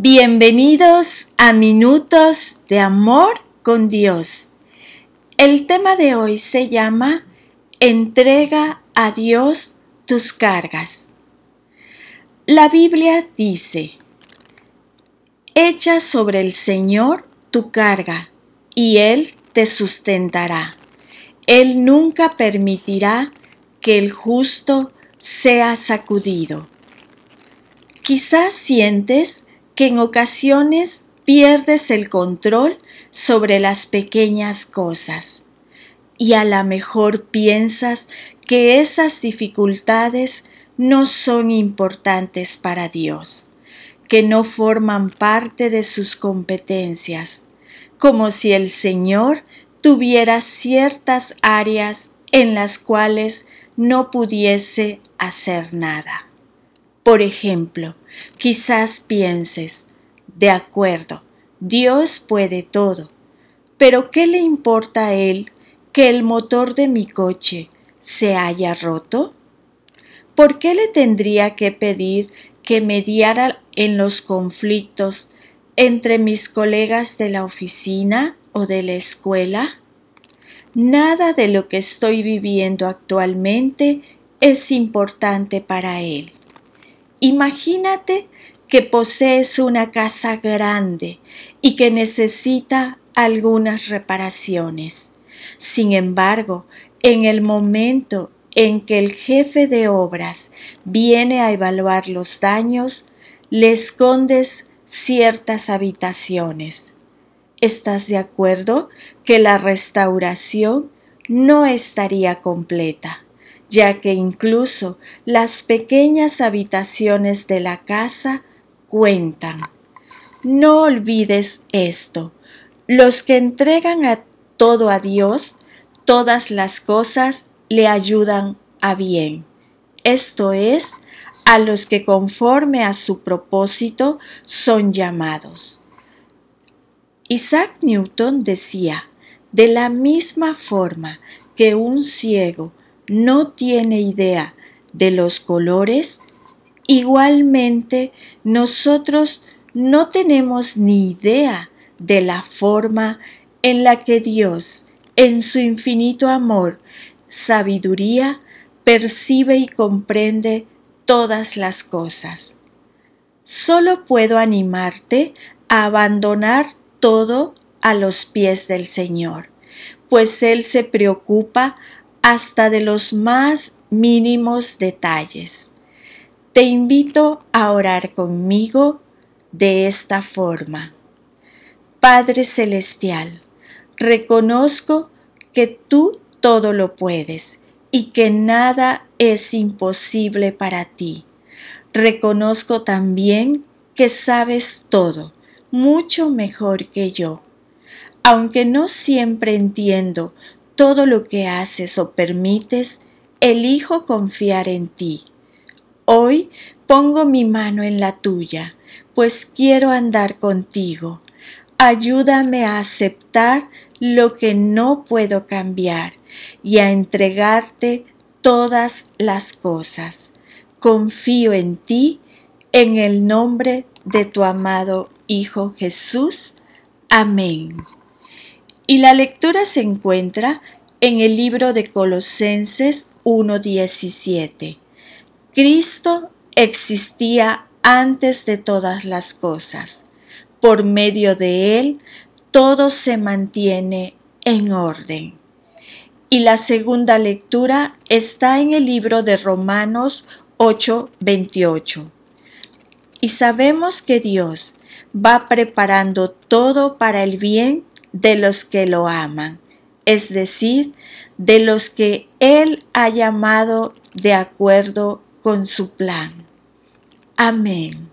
Bienvenidos a Minutos de Amor con Dios. El tema de hoy se llama Entrega a Dios tus cargas. La Biblia dice, Echa sobre el Señor tu carga y Él te sustentará. Él nunca permitirá que el justo sea sacudido. Quizás sientes que en ocasiones pierdes el control sobre las pequeñas cosas y a lo mejor piensas que esas dificultades no son importantes para Dios, que no forman parte de sus competencias, como si el Señor tuviera ciertas áreas en las cuales no pudiese hacer nada. Por ejemplo, quizás pienses, de acuerdo, Dios puede todo, pero ¿qué le importa a Él que el motor de mi coche se haya roto? ¿Por qué le tendría que pedir que mediara en los conflictos entre mis colegas de la oficina o de la escuela? Nada de lo que estoy viviendo actualmente es importante para Él. Imagínate que posees una casa grande y que necesita algunas reparaciones. Sin embargo, en el momento en que el jefe de obras viene a evaluar los daños, le escondes ciertas habitaciones. ¿Estás de acuerdo que la restauración no estaría completa? Ya que incluso las pequeñas habitaciones de la casa cuentan. No olvides esto. Los que entregan a todo a Dios, todas las cosas le ayudan a bien. Esto es, a los que conforme a su propósito son llamados. Isaac Newton decía, de la misma forma que un ciego no tiene idea de los colores, igualmente nosotros no tenemos ni idea de la forma en la que Dios, en su infinito amor, sabiduría, percibe y comprende todas las cosas. Solo puedo animarte a abandonar todo a los pies del Señor, pues Él se preocupa hasta de los más mínimos detalles. Te invito a orar conmigo de esta forma. Padre Celestial, reconozco que tú todo lo puedes y que nada es imposible para ti. Reconozco también que sabes todo, mucho mejor que yo. Aunque no siempre entiendo todo lo que haces o permites, elijo confiar en ti. Hoy pongo mi mano en la tuya, pues quiero andar contigo. Ayúdame a aceptar lo que no puedo cambiar y a entregarte todas las cosas. Confío en ti en el nombre de tu amado Hijo Jesús. Amén. Y la lectura se encuentra en el libro de Colosenses 1.17. Cristo existía antes de todas las cosas. Por medio de Él, todo se mantiene en orden. Y la segunda lectura está en el libro de Romanos 8:28. Y sabemos que Dios va preparando todo para el bien de los que lo aman, es decir, de los que Él ha llamado de acuerdo con su plan. Amén.